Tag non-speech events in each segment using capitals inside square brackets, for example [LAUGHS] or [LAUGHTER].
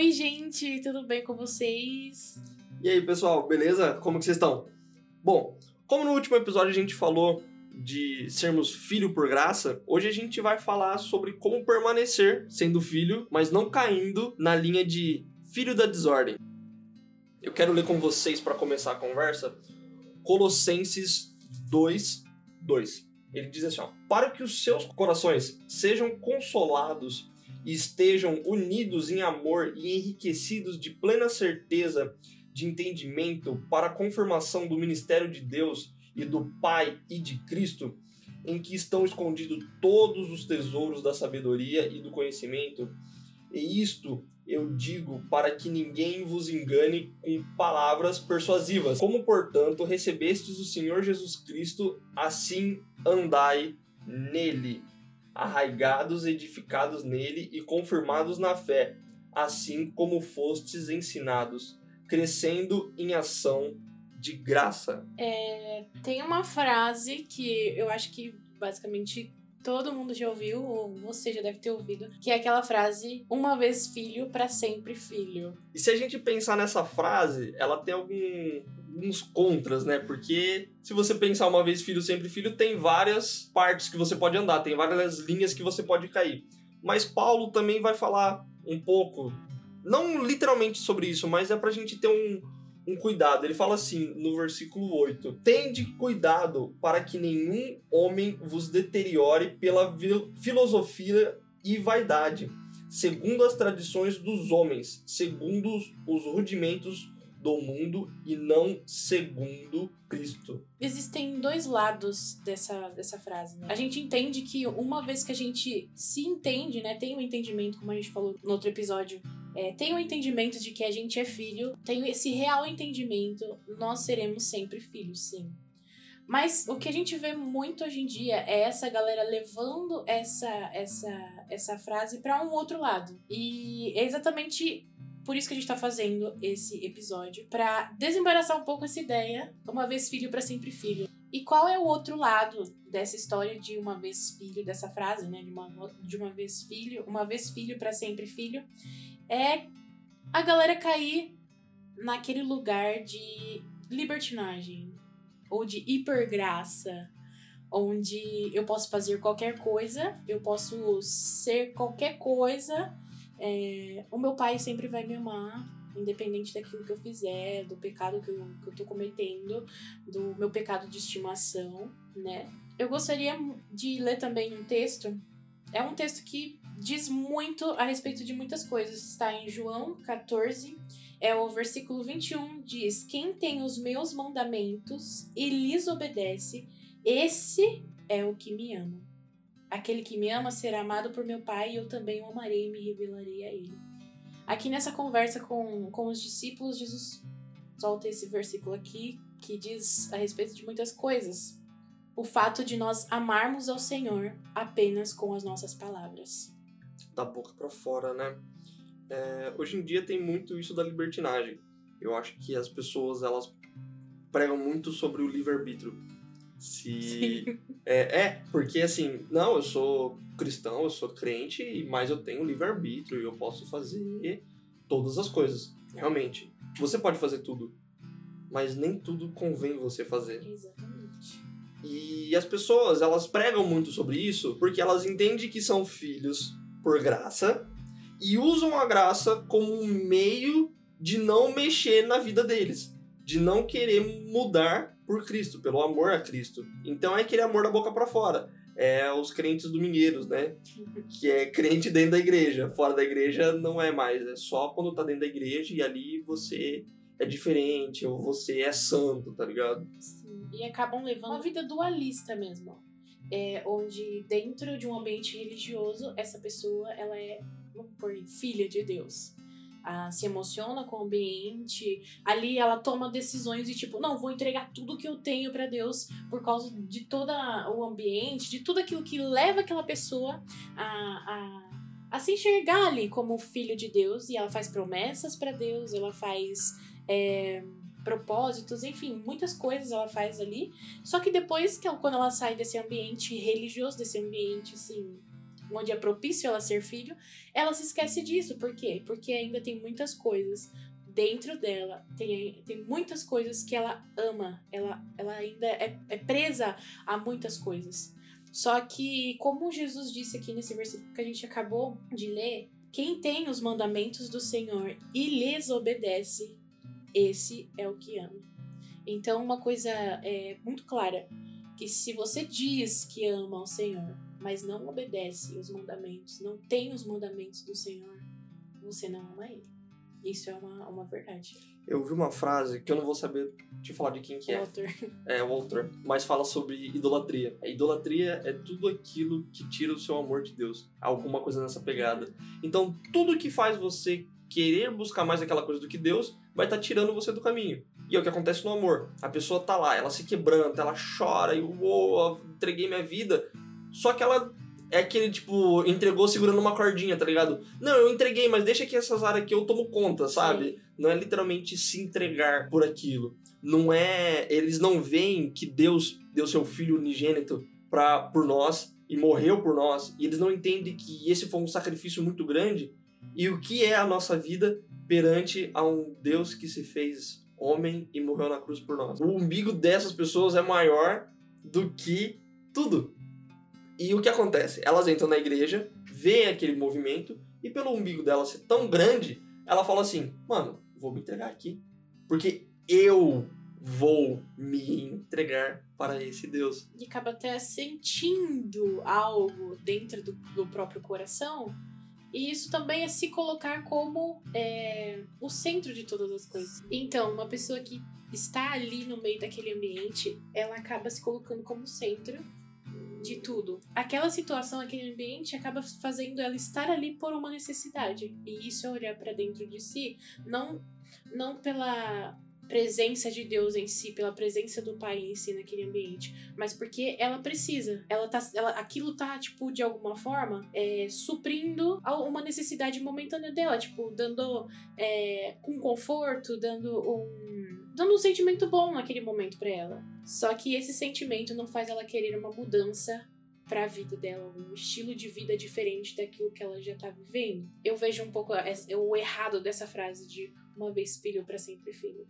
Oi, gente, tudo bem com vocês? E aí, pessoal, beleza? Como que vocês estão? Bom, como no último episódio a gente falou de sermos filho por graça, hoje a gente vai falar sobre como permanecer sendo filho, mas não caindo na linha de filho da desordem. Eu quero ler com vocês para começar a conversa Colossenses 2, 2. Ele diz assim: ó, Para que os seus corações sejam consolados e estejam unidos em amor e enriquecidos de plena certeza de entendimento para a confirmação do ministério de Deus e do Pai e de Cristo, em que estão escondidos todos os tesouros da sabedoria e do conhecimento. E isto eu digo para que ninguém vos engane com palavras persuasivas. Como, portanto, recebestes o Senhor Jesus Cristo, assim andai nele, arraigados, edificados nele e confirmados na fé, assim como fostes ensinados, crescendo em ação de graça. É, tem uma frase que eu acho que basicamente todo mundo já ouviu, ou você já deve ter ouvido, que é aquela frase: uma vez filho, para sempre filho. E se a gente pensar nessa frase, ela tem algum, alguns contras, né? Porque se você pensar uma vez filho, sempre filho, tem várias partes que você pode andar, tem várias linhas que você pode cair. Mas Paulo também vai falar um pouco, não literalmente sobre isso, mas é pra gente ter um um cuidado. Ele fala assim no versículo 8: Tende cuidado para que nenhum homem vos deteriore pela filosofia e vaidade, segundo as tradições dos homens, segundo os rudimentos do mundo e não segundo Cristo. Existem dois lados dessa, dessa frase, né? A gente entende que uma vez que a gente se entende, né, tem um entendimento, como a gente falou no outro episódio, é, tem o um entendimento de que a gente é filho, tem esse real entendimento, nós seremos sempre filhos, sim. Mas o que a gente vê muito hoje em dia é essa galera levando essa essa essa frase para um outro lado. E é exatamente por isso que a gente tá fazendo esse episódio para desembaraçar um pouco essa ideia, uma vez filho para sempre filho. E qual é o outro lado dessa história de uma vez filho, dessa frase, né, de uma, de uma vez filho, uma vez filho para sempre filho? é a galera cair naquele lugar de libertinagem ou de hipergraça, onde eu posso fazer qualquer coisa, eu posso ser qualquer coisa, é, o meu pai sempre vai me amar, independente daquilo que eu fizer, do pecado que eu, que eu tô cometendo, do meu pecado de estimação, né? Eu gostaria de ler também um texto. É um texto que diz muito a respeito de muitas coisas. Está em João 14, é o versículo 21, diz: Quem tem os meus mandamentos e lhes obedece, esse é o que me ama. Aquele que me ama será amado por meu Pai, e eu também o amarei e me revelarei a ele. Aqui nessa conversa com, com os discípulos, Jesus solta esse versículo aqui que diz a respeito de muitas coisas. O fato de nós amarmos ao Senhor apenas com as nossas palavras da boca para fora, né? É, hoje em dia tem muito isso da libertinagem. Eu acho que as pessoas elas pregam muito sobre o livre-arbítrio. Se é, é, porque assim, não, eu sou cristão, eu sou crente, mas eu tenho livre-arbítrio e eu posso fazer todas as coisas. Realmente, você pode fazer tudo, mas nem tudo convém você fazer. Exatamente. E as pessoas, elas pregam muito sobre isso porque elas entendem que são filhos por graça e usam a graça como um meio de não mexer na vida deles, de não querer mudar por Cristo, pelo amor a Cristo. Então é aquele amor da boca para fora. É os crentes domingueiros, né? Que é crente dentro da igreja. Fora da igreja não é mais. É só quando tá dentro da igreja e ali você é diferente, ou você é santo, tá ligado? Sim. E acabam levando uma vida dualista mesmo é, onde dentro de um ambiente religioso essa pessoa ela é vamos por filha de Deus ah, se emociona com o ambiente ali ela toma decisões de tipo não vou entregar tudo que eu tenho para Deus por causa de todo o ambiente de tudo aquilo que leva aquela pessoa a, a a se enxergar ali como filho de Deus e ela faz promessas para Deus ela faz é, propósitos, enfim, muitas coisas ela faz ali. Só que depois que quando ela sai desse ambiente religioso, desse ambiente assim onde é propício ela ser filho, ela se esquece disso. Por quê? Porque ainda tem muitas coisas dentro dela, tem, tem muitas coisas que ela ama, ela, ela ainda é, é presa a muitas coisas. Só que, como Jesus disse aqui nesse versículo que a gente acabou de ler, quem tem os mandamentos do Senhor e lhes obedece, esse é o que ama. Então, uma coisa é muito clara: que se você diz que ama o Senhor, mas não obedece os mandamentos, não tem os mandamentos do Senhor, você não ama Ele. Isso é uma, uma verdade. Eu vi uma frase que eu não vou saber te falar de quem que O é. autor. É, o autor. Mas fala sobre idolatria. A idolatria é tudo aquilo que tira o seu amor de Deus. Alguma coisa nessa pegada. Então, tudo que faz você querer buscar mais aquela coisa do que Deus vai estar tirando você do caminho. E é o que acontece no amor. A pessoa tá lá, ela se quebranta, ela chora e uou, entreguei minha vida. Só que ela é aquele tipo, entregou segurando uma cordinha, tá ligado? Não, eu entreguei, mas deixa que essas áreas aqui eu tomo conta, sabe? Sim. Não é literalmente se entregar por aquilo. Não é. Eles não veem que Deus deu seu filho unigênito pra, por nós e morreu por nós. E eles não entendem que esse foi um sacrifício muito grande. E o que é a nossa vida perante a um Deus que se fez homem e morreu na cruz por nós. O umbigo dessas pessoas é maior do que tudo. E o que acontece? Elas entram na igreja, veem aquele movimento, e pelo umbigo dela ser tão grande, ela fala assim: mano, vou me entregar aqui. Porque eu vou me entregar para esse Deus. E acaba até sentindo algo dentro do, do próprio coração. E isso também é se colocar como é, o centro de todas as coisas. Então, uma pessoa que está ali no meio daquele ambiente, ela acaba se colocando como centro de tudo. Aquela situação, aquele ambiente acaba fazendo ela estar ali por uma necessidade. E isso é olhar para dentro de si, não não pela presença de Deus em si, pela presença do Pai em si naquele ambiente, mas porque ela precisa. Ela tá, ela, aquilo tá, tipo, de alguma forma, é, suprindo uma necessidade momentânea dela, tipo, dando é, um conforto, dando um. Dando um sentimento bom naquele momento pra ela. Só que esse sentimento não faz ela querer uma mudança pra vida dela, um estilo de vida diferente daquilo que ela já tá vivendo. Eu vejo um pouco o errado dessa frase de uma vez filho pra sempre filho.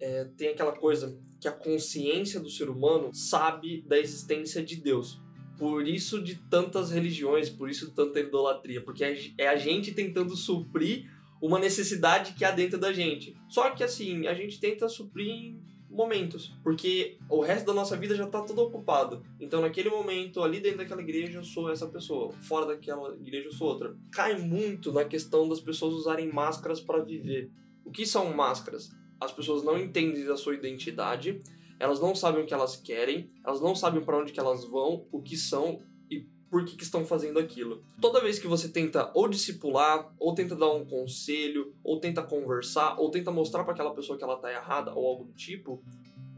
É, tem aquela coisa que a consciência do ser humano sabe da existência de Deus. Por isso de tantas religiões, por isso de tanta idolatria, porque é a gente tentando suprir uma necessidade que há dentro da gente. Só que assim, a gente tenta suprir momentos, porque o resto da nossa vida já tá tudo ocupado. Então, naquele momento, ali dentro daquela igreja, eu sou essa pessoa, fora daquela igreja, eu sou outra. Cai muito na questão das pessoas usarem máscaras para viver. O que são máscaras? As pessoas não entendem a sua identidade, elas não sabem o que elas querem, elas não sabem para onde que elas vão, o que são por que, que estão fazendo aquilo. Toda vez que você tenta ou discipular, ou tenta dar um conselho, ou tenta conversar, ou tenta mostrar para aquela pessoa que ela tá errada ou algo do tipo,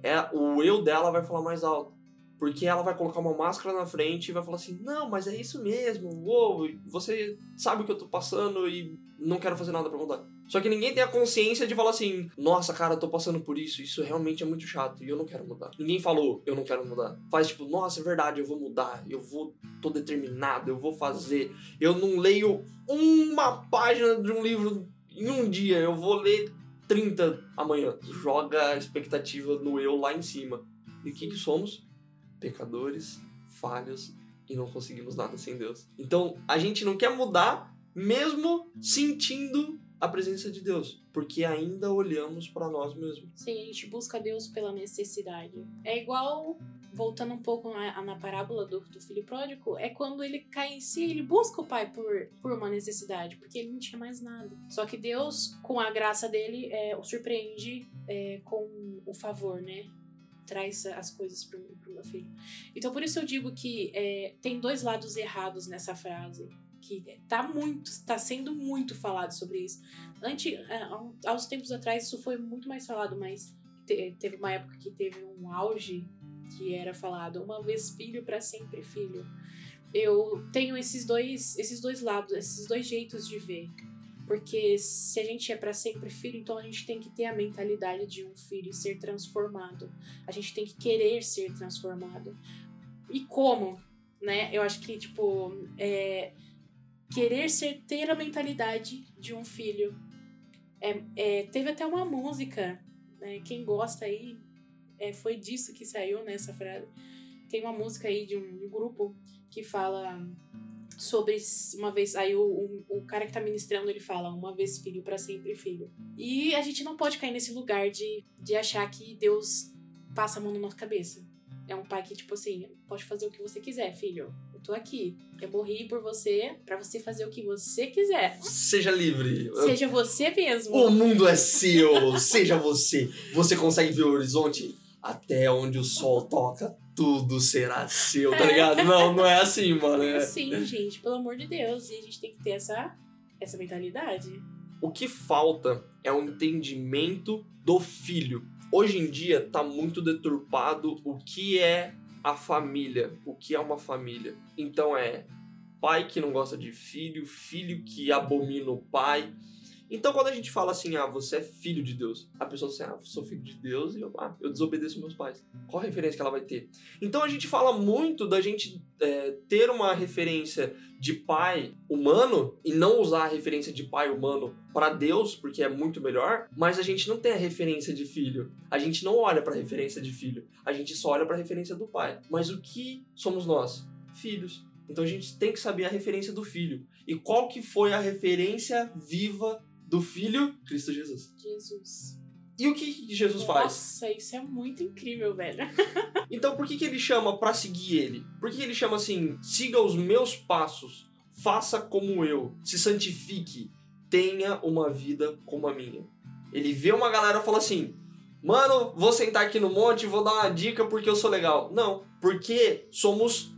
é o eu dela vai falar mais alto. Porque ela vai colocar uma máscara na frente e vai falar assim: Não, mas é isso mesmo, uou, você sabe o que eu tô passando e não quero fazer nada pra mudar. Só que ninguém tem a consciência de falar assim: Nossa, cara, eu tô passando por isso, isso realmente é muito chato e eu não quero mudar. Ninguém falou: Eu não quero mudar. Faz tipo: Nossa, é verdade, eu vou mudar, eu vou, tô determinado, eu vou fazer. Eu não leio uma página de um livro em um dia, eu vou ler 30 amanhã. Joga a expectativa no eu lá em cima. E o que que somos? Pecadores, falhos e não conseguimos nada sem Deus. Então, a gente não quer mudar mesmo sentindo a presença de Deus, porque ainda olhamos para nós mesmos. Sim, a gente busca Deus pela necessidade. É igual, voltando um pouco na, na parábola do, do filho pródigo, é quando ele cai em si, ele busca o pai por, por uma necessidade, porque ele não tinha mais nada. Só que Deus, com a graça dele, é, o surpreende é, com o favor, né? Traz as coisas pro, pro meu filho. Então, por isso eu digo que é, tem dois lados errados nessa frase. Que tá muito, tá sendo muito falado sobre isso. Ante, é, há aos tempos atrás isso foi muito mais falado, mas te- teve uma época que teve um auge que era falado uma vez filho para sempre filho. Eu tenho esses dois, esses dois lados, esses dois jeitos de ver. Porque se a gente é para sempre filho, então a gente tem que ter a mentalidade de um filho e ser transformado. A gente tem que querer ser transformado. E como? né? Eu acho que, tipo, é, querer ser, ter a mentalidade de um filho. É, é, teve até uma música, né? Quem gosta aí, é, foi disso que saiu nessa frase. Tem uma música aí de um, um grupo que fala sobre uma vez. Aí o, o, o, cara que tá ministrando ele fala: uma vez filho, para sempre filho. E a gente não pode cair nesse lugar de, de achar que Deus passa a mão na nossa cabeça. É um pai que, tipo assim, pode fazer o que você quiser, filho. Eu tô aqui. Eu morri por você, para você fazer o que você quiser. Seja livre. Seja você mesmo. O mundo é seu. Seja você. Você consegue ver o horizonte até onde o sol toca tudo será seu, tá ligado? Não, não é assim, [LAUGHS] mano. É... Sim, gente, pelo amor de Deus. E a gente tem que ter essa, essa mentalidade. O que falta é um entendimento do filho. Hoje em dia tá muito deturpado o que é a família, o que é uma família. Então é pai que não gosta de filho, filho que abomina o pai, então, quando a gente fala assim, ah, você é filho de Deus, a pessoa assim, ah, sou filho de Deus e eu, ah, eu desobedeço meus pais. Qual a referência que ela vai ter? Então, a gente fala muito da gente é, ter uma referência de pai humano e não usar a referência de pai humano para Deus, porque é muito melhor, mas a gente não tem a referência de filho. A gente não olha para a referência de filho. A gente só olha para a referência do pai. Mas o que somos nós? Filhos. Então a gente tem que saber a referência do filho. E qual que foi a referência viva do Filho, Cristo Jesus. Jesus. E o que, que Jesus Nossa, faz? Nossa, isso é muito incrível, velho. [LAUGHS] então por que, que ele chama para seguir ele? Por que, que ele chama assim, siga os meus passos, faça como eu, se santifique, tenha uma vida como a minha? Ele vê uma galera e fala assim, mano, vou sentar aqui no monte e vou dar uma dica porque eu sou legal. Não, porque somos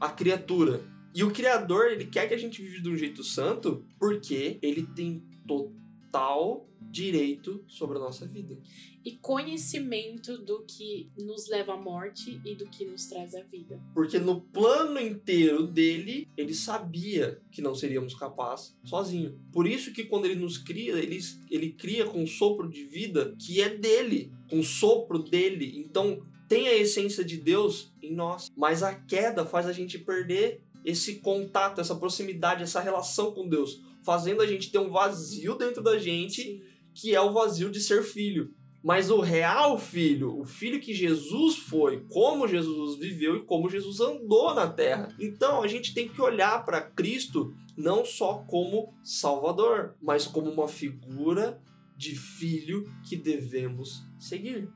a criatura. E o Criador, ele quer que a gente viva de um jeito santo porque ele tem total direito sobre a nossa vida. E conhecimento do que nos leva à morte e do que nos traz a vida. Porque no plano inteiro dele, ele sabia que não seríamos capazes sozinho. Por isso que quando ele nos cria, ele, ele cria com um sopro de vida que é dele, com o sopro dele. Então tem a essência de Deus em nós. Mas a queda faz a gente perder esse contato, essa proximidade, essa relação com Deus fazendo a gente ter um vazio dentro da gente, Sim. que é o vazio de ser filho. Mas o real filho, o filho que Jesus foi, como Jesus viveu e como Jesus andou na terra. Então a gente tem que olhar para Cristo não só como Salvador, mas como uma figura de filho que devemos seguir.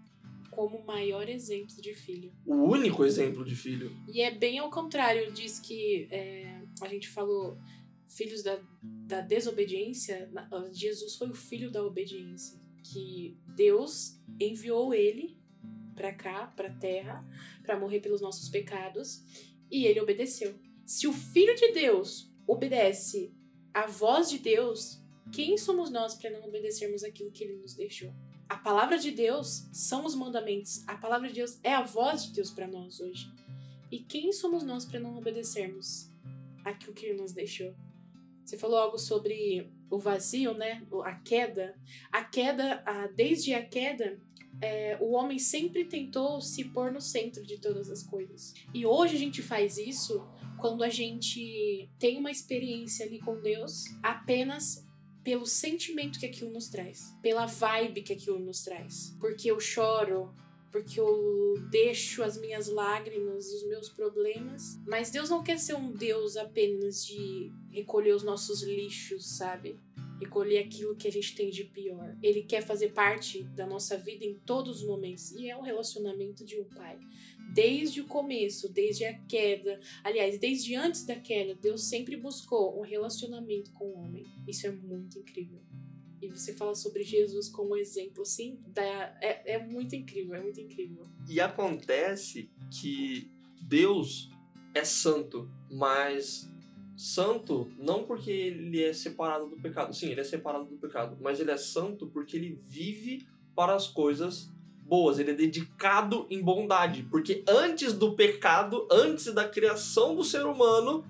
Como o maior exemplo de filho. O único exemplo de filho. E é bem ao contrário, diz que é, a gente falou filhos da, da desobediência, Jesus foi o filho da obediência. Que Deus enviou ele para cá, para terra, para morrer pelos nossos pecados, e ele obedeceu. Se o filho de Deus obedece à voz de Deus, quem somos nós para não obedecermos aquilo que ele nos deixou? A palavra de Deus são os mandamentos. A palavra de Deus é a voz de Deus para nós hoje. E quem somos nós para não obedecermos aquilo que ele nos deixou? Você falou algo sobre o vazio, né? A queda. A queda, a, desde a queda, é, o homem sempre tentou se pôr no centro de todas as coisas. E hoje a gente faz isso quando a gente tem uma experiência ali com Deus apenas pelo sentimento que aquilo nos traz, pela vibe que aquilo nos traz. Porque eu choro, porque eu deixo as minhas lágrimas, os meus problemas. Mas Deus não quer ser um Deus apenas de recolher os nossos lixos, sabe? Recolher aquilo que a gente tem de pior. Ele quer fazer parte da nossa vida em todos os momentos. E é o relacionamento de um pai. Desde o começo, desde a queda, aliás, desde antes da queda, Deus sempre buscou um relacionamento com o homem. Isso é muito incrível e você fala sobre Jesus como exemplo, assim, dá, é, é muito incrível, é muito incrível. E acontece que Deus é santo, mas santo não porque ele é separado do pecado. Sim, ele é separado do pecado, mas ele é santo porque ele vive para as coisas boas, ele é dedicado em bondade, porque antes do pecado, antes da criação do ser humano,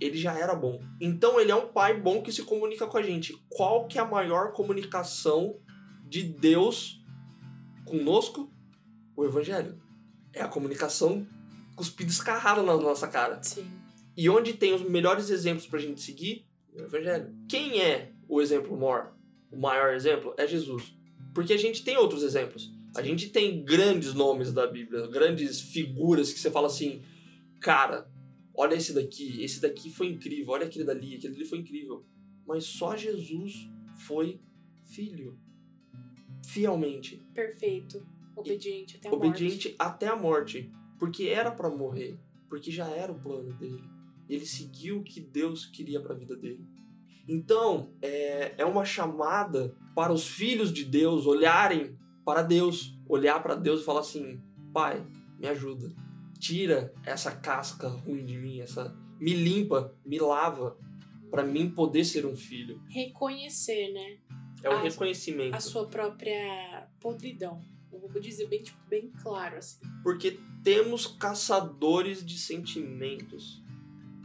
ele já era bom. Então ele é um pai bom que se comunica com a gente. Qual que é a maior comunicação de Deus conosco? O evangelho. É a comunicação cuspido escarrado na nossa cara. Sim. E onde tem os melhores exemplos pra gente seguir? No Evangelho. Quem é o exemplo maior? O maior exemplo é Jesus. Porque a gente tem outros exemplos. A gente tem grandes nomes da Bíblia, grandes figuras que você fala assim, cara, olha esse daqui, esse daqui foi incrível, olha aquele dali, aquele ali foi incrível. Mas só Jesus foi filho. Fielmente. Perfeito. Obediente até a obediente morte. até a morte. Porque era para morrer. Porque já era o plano dele. Ele seguiu o que Deus queria para a vida dele. Então, é, é uma chamada para os filhos de Deus olharem para Deus. Olhar para Deus e falar assim: Pai, me ajuda. Tira essa casca ruim de mim, essa me limpa, me lava, para mim poder ser um filho. Reconhecer, né? É o A- reconhecimento. A sua própria podridão. Eu vou dizer bem, tipo, bem claro, assim. Porque temos caçadores de sentimentos,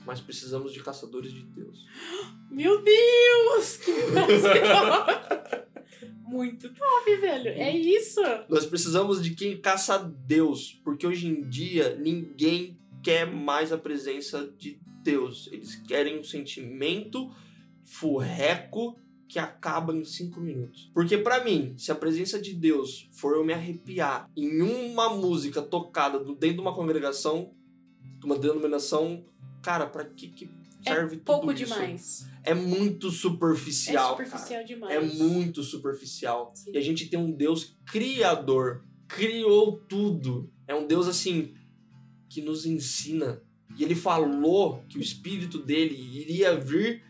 mas precisamos de caçadores de Deus. [GASPS] Meu Deus! Que [LAUGHS] Muito top, velho. É isso. Nós precisamos de quem caça Deus, porque hoje em dia ninguém quer mais a presença de Deus. Eles querem um sentimento furreco que acaba em cinco minutos. Porque pra mim, se a presença de Deus for eu me arrepiar em uma música tocada dentro de uma congregação, de uma denominação, cara, pra que, que serve É pouco isso? demais. É muito superficial, é cara. superficial demais. É muito superficial. Sim. E a gente tem um Deus criador. Criou tudo. É um Deus assim que nos ensina. E ele falou que o espírito dele iria vir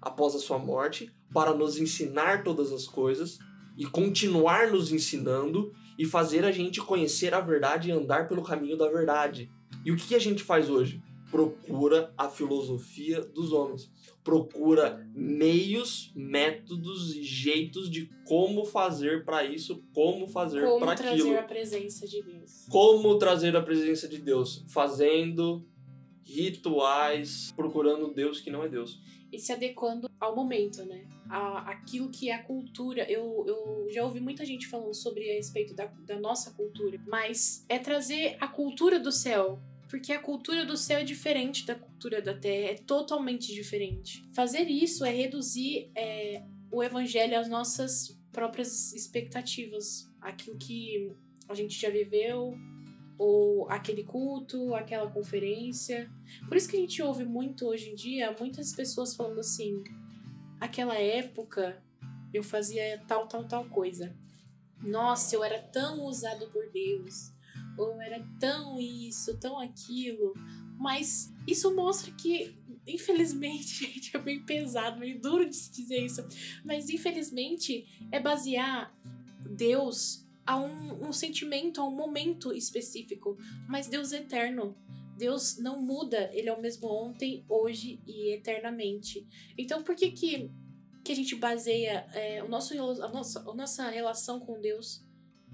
após a sua morte para nos ensinar todas as coisas e continuar nos ensinando e fazer a gente conhecer a verdade e andar pelo caminho da verdade. E o que a gente faz hoje? Procura a filosofia dos homens. Procura meios, métodos e jeitos de como fazer para isso, como fazer Como para trazer aquilo. a presença de Deus. Como trazer a presença de Deus? Fazendo rituais, procurando Deus que não é Deus. E se adequando ao momento, né? A, aquilo que é a cultura. Eu, eu já ouvi muita gente falando sobre a respeito da, da nossa cultura. Mas é trazer a cultura do céu. Porque a cultura do céu é diferente da cultura da terra. É totalmente diferente. Fazer isso é reduzir é, o evangelho às nossas próprias expectativas. Aquilo que a gente já viveu, ou aquele culto, aquela conferência. Por isso que a gente ouve muito hoje em dia muitas pessoas falando assim: aquela época eu fazia tal, tal, tal coisa. Nossa, eu era tão usado por Deus. Ou eu era tão isso, tão aquilo. Mas isso mostra que, infelizmente, [LAUGHS] gente, é bem pesado, meio duro de se dizer isso. Mas infelizmente é basear Deus a um, um sentimento, a um momento específico. Mas Deus é eterno. Deus não muda, ele é o mesmo ontem, hoje e eternamente. Então por que que, que a gente baseia é, o nosso, a, nossa, a nossa relação com Deus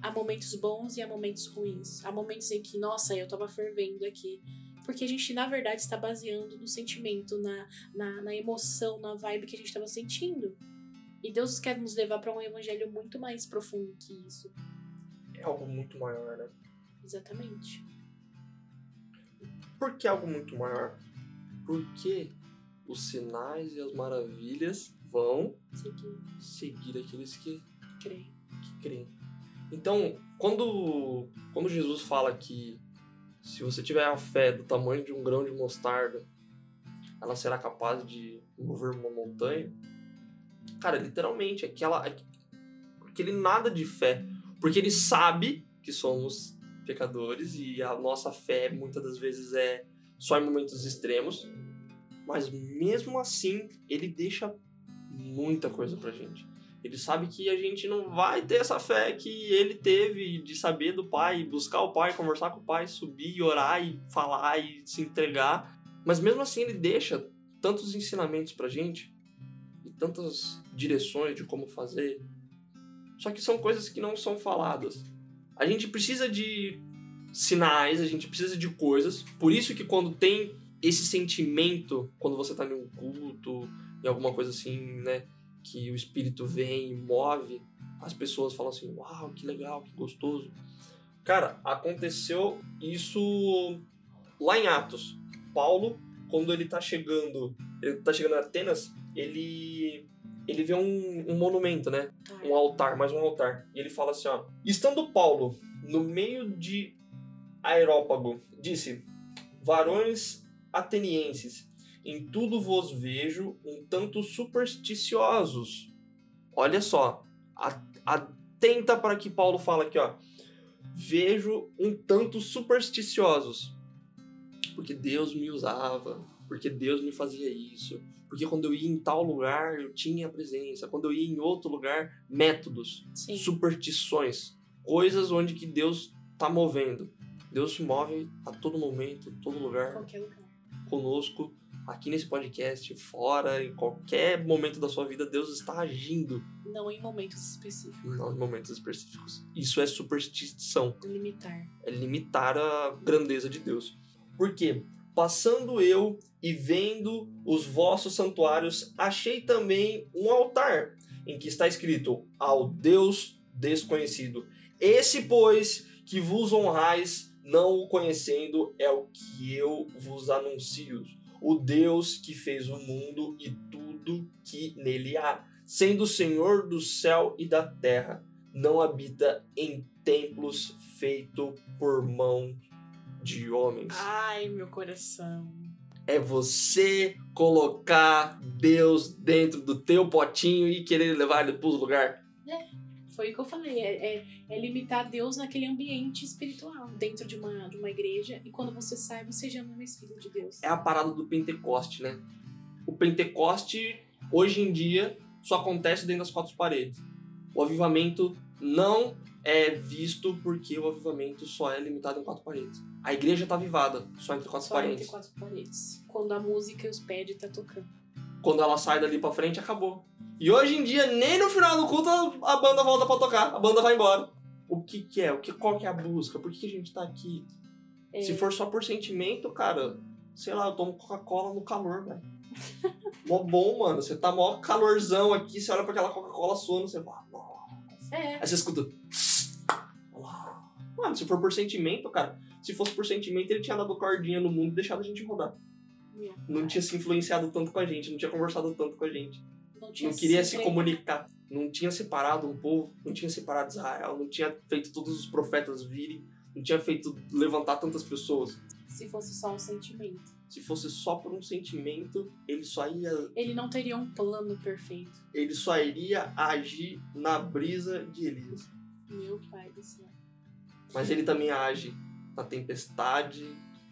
a momentos bons e a momentos ruins? Há momentos em que, nossa, eu tava fervendo aqui. Porque a gente, na verdade, está baseando no sentimento, na, na, na emoção, na vibe que a gente estava sentindo. E Deus quer nos levar para um evangelho muito mais profundo que isso. É algo muito maior, né? Exatamente. Por que algo muito maior? Porque os sinais e as maravilhas vão Seguir, seguir aqueles que, crer. que creem. Então, quando, quando Jesus fala que se você tiver a fé do tamanho de um grão de mostarda, ela será capaz de mover uma montanha. Cara, literalmente, aquela, aquele nada de fé. Porque ele sabe que somos pecadores e a nossa fé muitas das vezes é só em momentos extremos. Mas mesmo assim, ele deixa muita coisa pra gente. Ele sabe que a gente não vai ter essa fé que ele teve de saber do pai, buscar o pai, conversar com o pai, subir, orar e falar e se entregar. Mas mesmo assim ele deixa tantos ensinamentos pra gente e tantas direções de como fazer. Só que são coisas que não são faladas. A gente precisa de sinais, a gente precisa de coisas. Por isso que quando tem esse sentimento, quando você tá em um culto, em alguma coisa assim, né, que o espírito vem e move, as pessoas falam assim: "Uau, que legal, que gostoso". Cara, aconteceu isso lá em Atos, Paulo, quando ele tá chegando, ele tá chegando em Atenas, ele ele vê um, um monumento, né? Um altar, mais um altar. E ele fala assim, ó: "Estando Paulo no meio de Aerópago, disse: Varões atenienses, em tudo vos vejo um tanto supersticiosos. Olha só, atenta para que Paulo fala aqui, ó. Vejo um tanto supersticiosos. Porque Deus me usava, porque Deus me fazia isso, porque quando eu ia em tal lugar eu tinha a presença, quando eu ia em outro lugar, métodos, Sim. superstições, coisas onde que Deus tá movendo. Deus se move a todo momento, todo lugar lugar. conosco, aqui nesse podcast, fora, em qualquer momento da sua vida, Deus está agindo, Não em momentos específicos. não em momentos específicos. Isso é superstição, Limitar. é limitar a grandeza de Deus. Por quê? Passando eu e vendo os vossos santuários, achei também um altar em que está escrito ao Deus desconhecido. Esse, pois, que vos honrais, não o conhecendo, é o que eu vos anuncio. O Deus que fez o mundo e tudo que nele há, sendo o Senhor do céu e da terra, não habita em templos feitos por mão de homens. Ai, meu coração. É você colocar Deus dentro do teu potinho e querer levar ele para os lugares. Foi o que eu falei. É, é, é limitar Deus naquele ambiente espiritual, dentro de uma, de uma igreja. E quando você sai, você já não é mais filho de Deus. É a parada do Pentecoste, né? O Pentecoste, hoje em dia, só acontece dentro das quatro paredes. O avivamento não é visto porque o avivamento só é limitado em quatro paredes. A igreja tá avivada, só entre quatro Só paredes. entre quatro paredes. Quando a música e os pads tá tocando. Quando ela sai dali pra frente, acabou. E hoje em dia, nem no final do culto a banda volta pra tocar. A banda vai embora. O que que é? O que, qual que é a busca? Por que, a gente tá aqui? É, Se for só por sentimento, cara, sei lá, eu tomo Coca-Cola no calor, velho. [LAUGHS] mó bom, mano. Você tá mó calorzão aqui, você olha pra aquela Coca-Cola suando, você fala, nossa. é, Aí você escuta. Mano, se for por sentimento, cara, se fosse por sentimento, ele tinha dado cordinha no mundo e deixado a gente rodar. Não tinha se influenciado tanto com a gente, não tinha conversado tanto com a gente. não, tinha Não queria se sido- comunicar. Não tinha separado um povo, não tinha separado Israel, não tinha feito todos os profetas virem, não tinha feito levantar tantas pessoas. Se fosse só um sentimento. Se fosse só por um sentimento, ele só ia, Ele não teria um plano perfeito. ele só iria agir na brisa de Elias. Meu pai do céu. Mas ele também age na tempestade,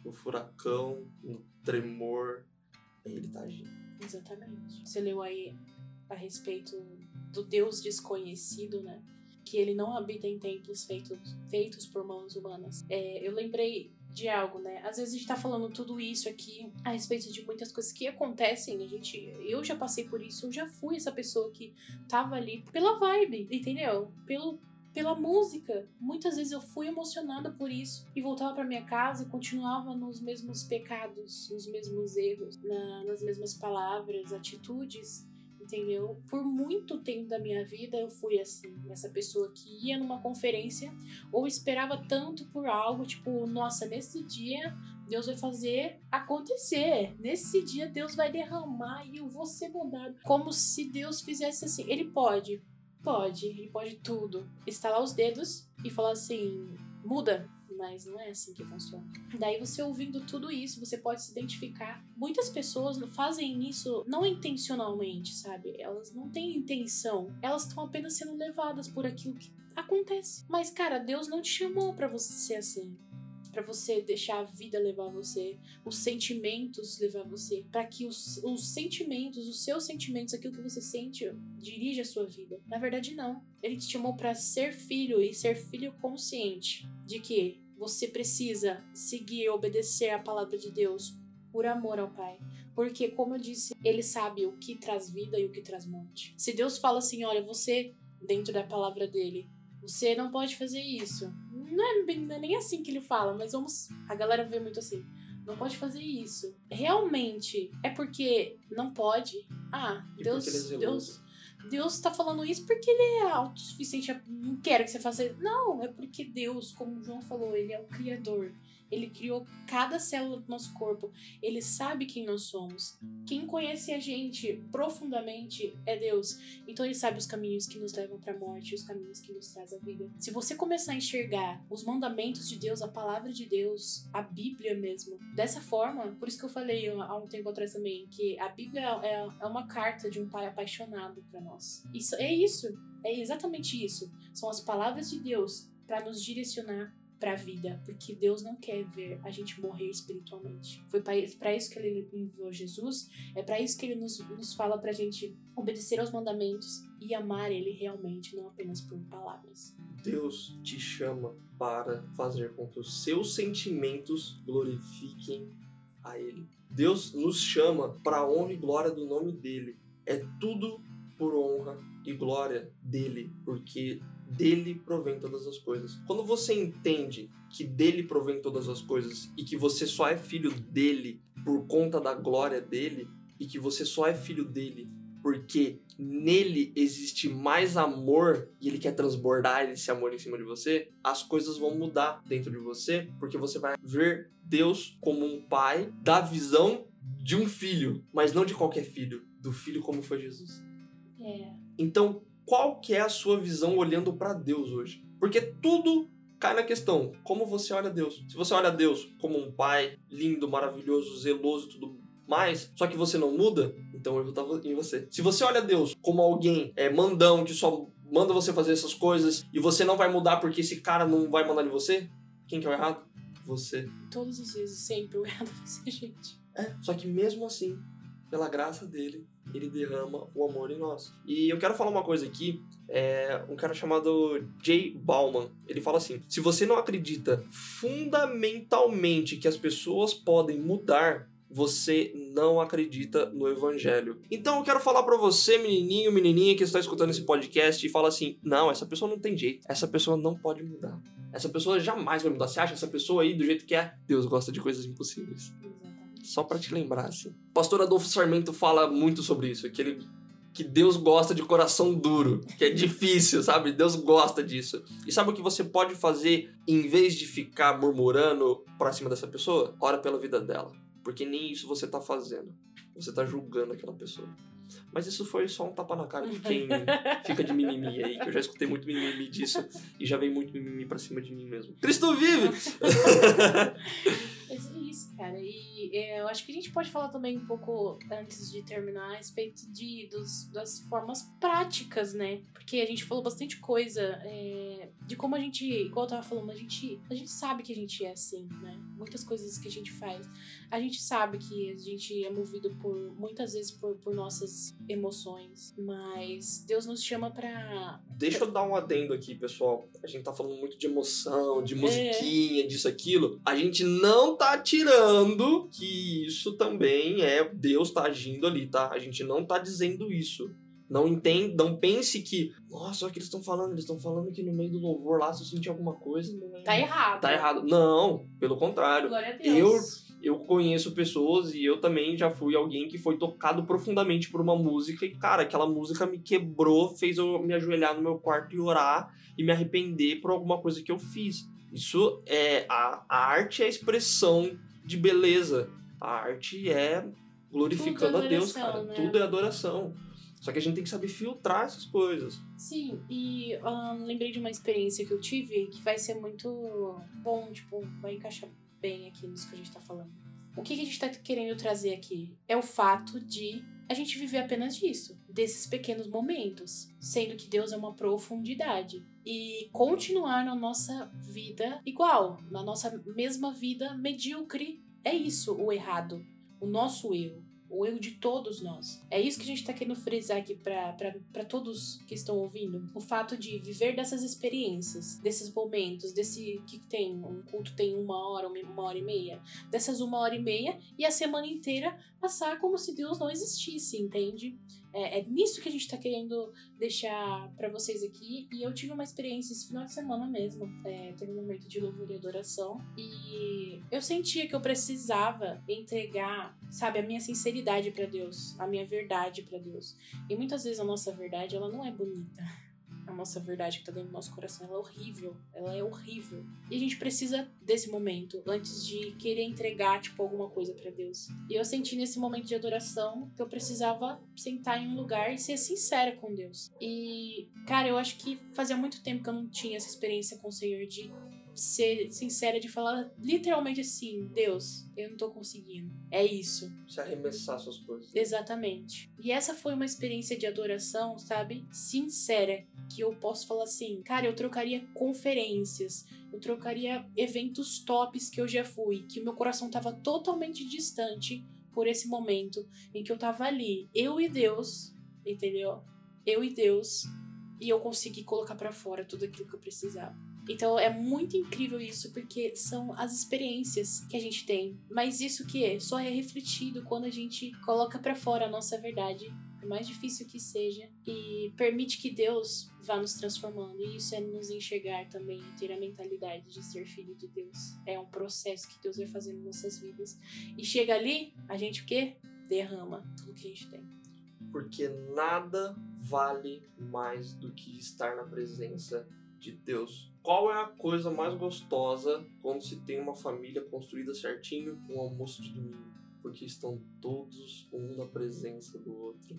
no furacão, no tremor. Ele tá agindo. Exatamente. Você leu aí a respeito do Deus desconhecido, né? Que ele não habita em templos feitos, feitos por mãos humanas. É, eu lembrei de algo, né? Às vezes a gente tá falando tudo isso aqui a respeito de muitas coisas que acontecem. A gente, eu já passei por isso, eu já fui essa pessoa que tava ali pela vibe, entendeu? Pelo pela música. Muitas vezes eu fui emocionada por isso e voltava para minha casa e continuava nos mesmos pecados, nos mesmos erros, na- nas mesmas palavras, atitudes. Entendeu? Por muito tempo da minha vida eu fui assim, essa pessoa que ia numa conferência ou esperava tanto por algo, tipo, nossa, nesse dia Deus vai fazer acontecer. Nesse dia Deus vai derramar e eu vou ser mudado. Como se Deus fizesse assim. Ele pode, Pode, ele pode tudo. Estalar os dedos e falar assim, muda. Mas não é assim que funciona. Daí você ouvindo tudo isso, você pode se identificar. Muitas pessoas fazem isso não intencionalmente, sabe? Elas não têm intenção. Elas estão apenas sendo levadas por aquilo que acontece. Mas, cara, Deus não te chamou pra você ser assim. Pra você deixar a vida levar você, os sentimentos levar você, Pra que os, os sentimentos, os seus sentimentos, aquilo que você sente, dirija a sua vida. Na verdade, não. Ele te chamou pra ser filho e ser filho consciente de que você precisa seguir e obedecer à palavra de Deus por amor ao Pai. Porque, como eu disse, ele sabe o que traz vida e o que traz morte. Se Deus fala assim, olha, você, dentro da palavra dele, você não pode fazer isso. Não é, bem- não é nem assim que ele fala, mas vamos. A galera vê muito assim. Não pode fazer isso. Realmente é porque não pode. Ah, E Deus, é. Deus, Deus tá falando isso porque ele é autossuficiente. Não quero que você faça isso. Não, é porque Deus, como o João falou, ele é o Criador. Ele criou cada célula do nosso corpo. Ele sabe quem nós somos. Quem conhece a gente profundamente é Deus. Então ele sabe os caminhos que nos levam para a morte os caminhos que nos trazem a vida. Se você começar a enxergar os mandamentos de Deus, a palavra de Deus, a Bíblia mesmo, dessa forma, por isso que eu falei há um tempo atrás também que a Bíblia é, é uma carta de um pai apaixonado para nós. Isso é isso. É exatamente isso. São as palavras de Deus para nos direcionar para a vida, porque Deus não quer ver a gente morrer espiritualmente. Foi para isso que ele enviou Jesus, é para isso que ele nos, nos fala para a gente obedecer aos mandamentos e amar ele realmente, não apenas por palavras. Deus te chama para fazer com que os seus sentimentos glorifiquem a Ele. Deus nos chama para a honra e glória do nome dele. É tudo por honra e glória dele, porque dele provém todas as coisas. Quando você entende que dele provém todas as coisas e que você só é filho dele por conta da glória dele e que você só é filho dele porque nele existe mais amor e ele quer transbordar esse amor em cima de você, as coisas vão mudar dentro de você, porque você vai ver Deus como um pai da visão de um filho, mas não de qualquer filho, do filho como foi Jesus. É. Então, qual que é a sua visão olhando para Deus hoje? Porque tudo cai na questão, como você olha Deus. Se você olha Deus como um pai lindo, maravilhoso, zeloso, tudo mais, só que você não muda, então eu erro tá em você. Se você olha Deus como alguém é, mandão que só manda você fazer essas coisas e você não vai mudar porque esse cara não vai mandar em você, quem que é o errado? Você. Todos os dias, sempre o errado [LAUGHS] vai ser gente. É, só que mesmo assim, pela graça dele, ele derrama o amor em nós. E eu quero falar uma coisa aqui, é um cara chamado Jay Bauman, ele fala assim: se você não acredita fundamentalmente que as pessoas podem mudar, você não acredita no evangelho. Então eu quero falar para você, menininho, menininha que está escutando esse podcast e fala assim: "Não, essa pessoa não tem jeito. Essa pessoa não pode mudar. Essa pessoa jamais vai mudar. Você acha essa pessoa aí do jeito que é? Deus gosta de coisas impossíveis." Só para te lembrar assim. O pastor Adolfo Sarmento fala muito sobre isso, que ele que Deus gosta de coração duro, que é [LAUGHS] difícil, sabe? Deus gosta disso. E sabe o que você pode fazer em vez de ficar murmurando pra cima dessa pessoa? Ora pela vida dela. Porque nem isso você tá fazendo. Você tá julgando aquela pessoa. Mas isso foi só um tapa na cara de quem [LAUGHS] fica de mimimi aí, que eu já escutei muito mimimi disso e já veio muito mimimi pra cima de mim mesmo. Cristo vive! [LAUGHS] é isso, cara. E é, eu acho que a gente pode falar também um pouco, antes de terminar, a respeito de, dos, das formas práticas, né? Porque a gente falou bastante coisa é, de como a gente, igual eu tava falando, a gente, a gente sabe que a gente é assim, né? Muitas coisas que a gente faz. A gente sabe que a gente é movido por, muitas vezes, por, por nossas emoções. Mas Deus nos chama pra. Deixa eu dar um adendo aqui, pessoal. A gente tá falando muito de emoção, de musiquinha, é. disso, aquilo. A gente não tá tirando que isso também é Deus tá agindo ali, tá? A gente não tá dizendo isso. Não entende, não pense que, nossa, olha o que eles estão falando, eles estão falando que no meio do louvor lá, se eu sentir alguma coisa, não é... Tá errado. Tá errado. Não, pelo contrário. Glória a Deus. Eu, eu conheço pessoas e eu também já fui alguém que foi tocado profundamente por uma música e, cara, aquela música me quebrou, fez eu me ajoelhar no meu quarto e orar e me arrepender por alguma coisa que eu fiz. Isso é. A, a arte é a expressão de beleza. A arte é glorificando é a Deus, cara. Né? Tudo é adoração. Só que a gente tem que saber filtrar essas coisas. Sim, e um, lembrei de uma experiência que eu tive que vai ser muito bom, tipo, vai encaixar bem aqui nisso que a gente tá falando. O que a gente tá querendo trazer aqui é o fato de a gente viver apenas disso, desses pequenos momentos, sendo que Deus é uma profundidade e continuar na nossa vida igual, na nossa mesma vida medíocre. É isso o errado, o nosso erro o erro de todos nós. É isso que a gente está querendo frisar aqui para todos que estão ouvindo. O fato de viver dessas experiências, desses momentos, desse que tem, um culto tem uma hora, uma hora e meia, dessas uma hora e meia e a semana inteira passar como se Deus não existisse, entende? É, é nisso que a gente tá querendo deixar para vocês aqui. E eu tive uma experiência esse final de semana mesmo. É, teve um momento de louvor e adoração. E eu sentia que eu precisava entregar, sabe, a minha sinceridade para Deus, a minha verdade para Deus. E muitas vezes a nossa verdade, ela não é bonita. A nossa verdade que tá dentro do nosso coração, ela é horrível. Ela é horrível. E a gente precisa desse momento antes de querer entregar, tipo, alguma coisa para Deus. E eu senti nesse momento de adoração que eu precisava sentar em um lugar e ser sincera com Deus. E, cara, eu acho que fazia muito tempo que eu não tinha essa experiência com o Senhor de ser sincera de falar literalmente assim, Deus, eu não tô conseguindo. É isso. Se arremessar suas coisas. Exatamente. E essa foi uma experiência de adoração, sabe? Sincera, que eu posso falar assim, cara, eu trocaria conferências, eu trocaria eventos tops que eu já fui, que o meu coração tava totalmente distante por esse momento em que eu tava ali, eu e Deus, entendeu? Eu e Deus, e eu consegui colocar para fora tudo aquilo que eu precisava. Então é muito incrível isso, porque são as experiências que a gente tem. Mas isso que é, só é refletido quando a gente coloca para fora a nossa verdade, por mais difícil que seja, e permite que Deus vá nos transformando. E isso é nos enxergar também, ter a mentalidade de ser filho de Deus. É um processo que Deus vai fazendo em nossas vidas. E chega ali, a gente o quê? Derrama tudo que a gente tem. Porque nada vale mais do que estar na presença de Deus. Qual é a coisa mais gostosa quando se tem uma família construída certinho com um almoço de domingo? Porque estão todos um na presença do outro.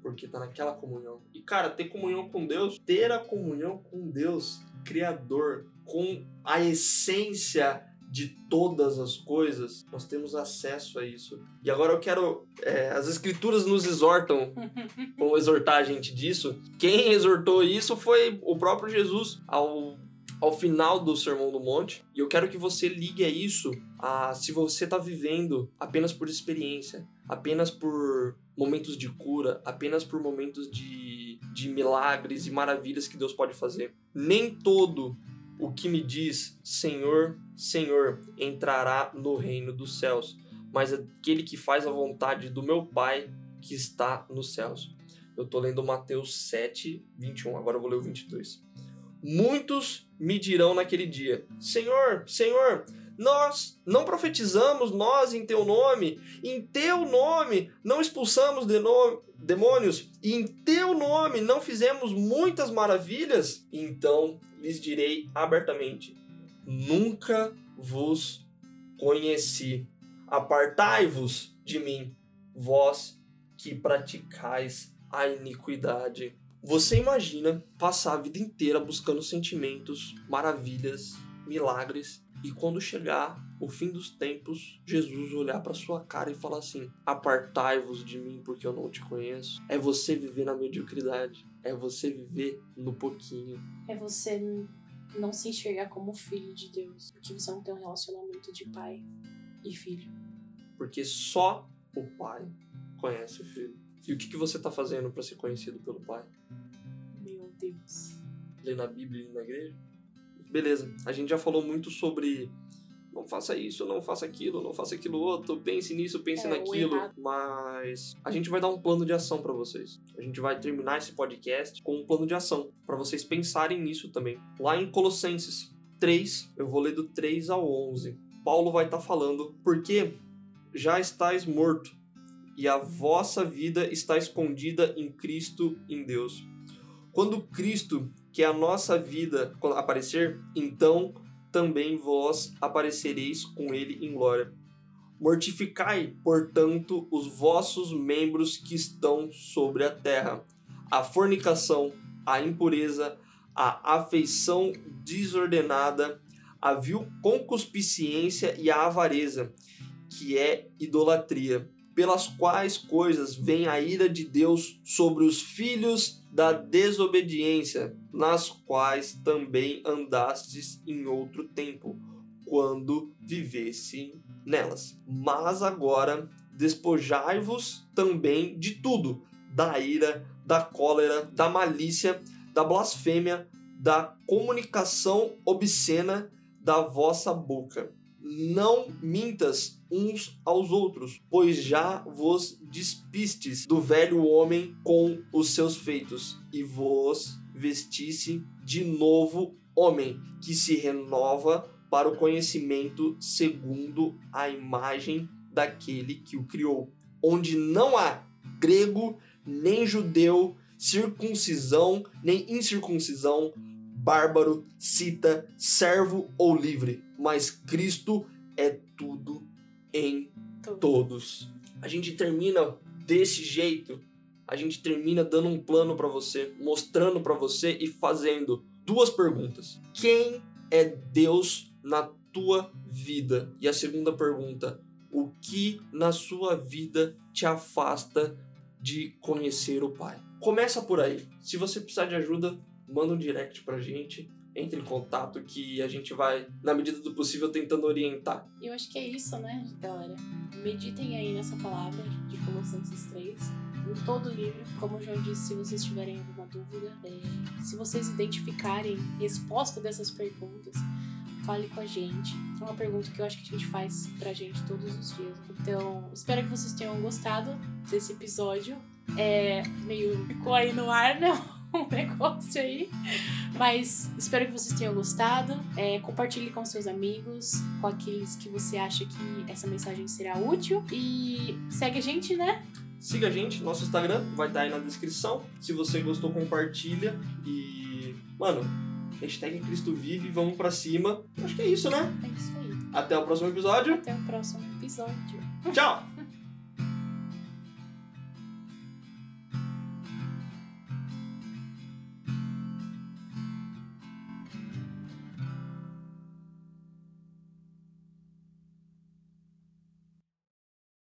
Porque tá naquela comunhão. E cara, ter comunhão com Deus, ter a comunhão com Deus, Criador, com a essência de todas as coisas, nós temos acesso a isso. E agora eu quero. É, as escrituras nos exortam, [LAUGHS] vão exortar a gente disso. Quem exortou isso foi o próprio Jesus ao, ao final do Sermão do Monte. E eu quero que você ligue a isso a se você está vivendo apenas por experiência, apenas por momentos de cura, apenas por momentos de, de milagres e maravilhas que Deus pode fazer. Nem todo o que me diz Senhor, Senhor entrará no reino dos céus, mas aquele que faz a vontade do meu Pai que está nos céus. Eu estou lendo Mateus 7, 21, agora eu vou ler o 22. Muitos me dirão naquele dia: Senhor, Senhor, nós não profetizamos nós em teu nome, em teu nome não expulsamos demônios, e em teu nome não fizemos muitas maravilhas? Então lhes direi abertamente: Nunca vos conheci. Apartai-vos de mim, vós que praticais a iniquidade. Você imagina passar a vida inteira buscando sentimentos, maravilhas, milagres e quando chegar o fim dos tempos, Jesus olhar para sua cara e falar assim: Apartai-vos de mim, porque eu não te conheço. É você viver na mediocridade. É você viver no pouquinho. É você não se enxergar como filho de Deus, porque você não tem um relacionamento de pai e filho. Porque só o pai conhece o filho. E o que, que você está fazendo para ser conhecido pelo pai? Meu Deus. Ler na Bíblia e na igreja? Beleza, a gente já falou muito sobre não faça isso, não faça aquilo, não faça aquilo outro, pense nisso, pense é, naquilo, mas a gente vai dar um plano de ação para vocês. A gente vai terminar esse podcast com um plano de ação para vocês pensarem nisso também. Lá em Colossenses 3, eu vou ler do 3 ao 11. Paulo vai estar tá falando porque já estáis morto e a vossa vida está escondida em Cristo em Deus. Quando Cristo que a nossa vida aparecer, então também vós aparecereis com ele em glória. Mortificai, portanto, os vossos membros que estão sobre a terra: a fornicação, a impureza, a afeição desordenada, a vil concupiscência e a avareza, que é idolatria, pelas quais coisas vem a ira de Deus sobre os filhos da desobediência, nas quais também andastes em outro tempo, quando vivesse nelas. Mas agora despojai-vos também de tudo: da ira, da cólera, da malícia, da blasfêmia, da comunicação obscena da vossa boca não mintas uns aos outros, pois já vos despistes do velho homem com os seus feitos, e vos vestisse de novo homem, que se renova para o conhecimento segundo a imagem daquele que o criou, onde não há grego nem judeu, circuncisão nem incircuncisão, bárbaro, cita, servo ou livre, mas Cristo é tudo em todos. A gente termina desse jeito. A gente termina dando um plano pra você, mostrando pra você e fazendo duas perguntas. Quem é Deus na tua vida? E a segunda pergunta, o que na sua vida te afasta de conhecer o Pai? Começa por aí. Se você precisar de ajuda, manda um direct pra gente. Entre em contato que a gente vai, na medida do possível, tentando orientar. Eu acho que é isso, né, galera? Meditem aí nessa palavra de Colossenses 3, em todo o livro. Como o João disse, se vocês tiverem alguma dúvida, é, se vocês identificarem resposta dessas perguntas, fale com a gente. É uma pergunta que eu acho que a gente faz pra gente todos os dias. Então, espero que vocês tenham gostado desse episódio. É meio ficou aí no ar, né? [LAUGHS] Um negócio aí. Mas espero que vocês tenham gostado. É, compartilhe com seus amigos, com aqueles que você acha que essa mensagem será útil. E segue a gente, né? Siga a gente, nosso Instagram vai estar aí na descrição. Se você gostou, compartilha. E, mano, hashtag Cristo Vive, vamos pra cima. Acho que é isso, né? É isso aí. Até o próximo episódio. Até o próximo episódio. Tchau!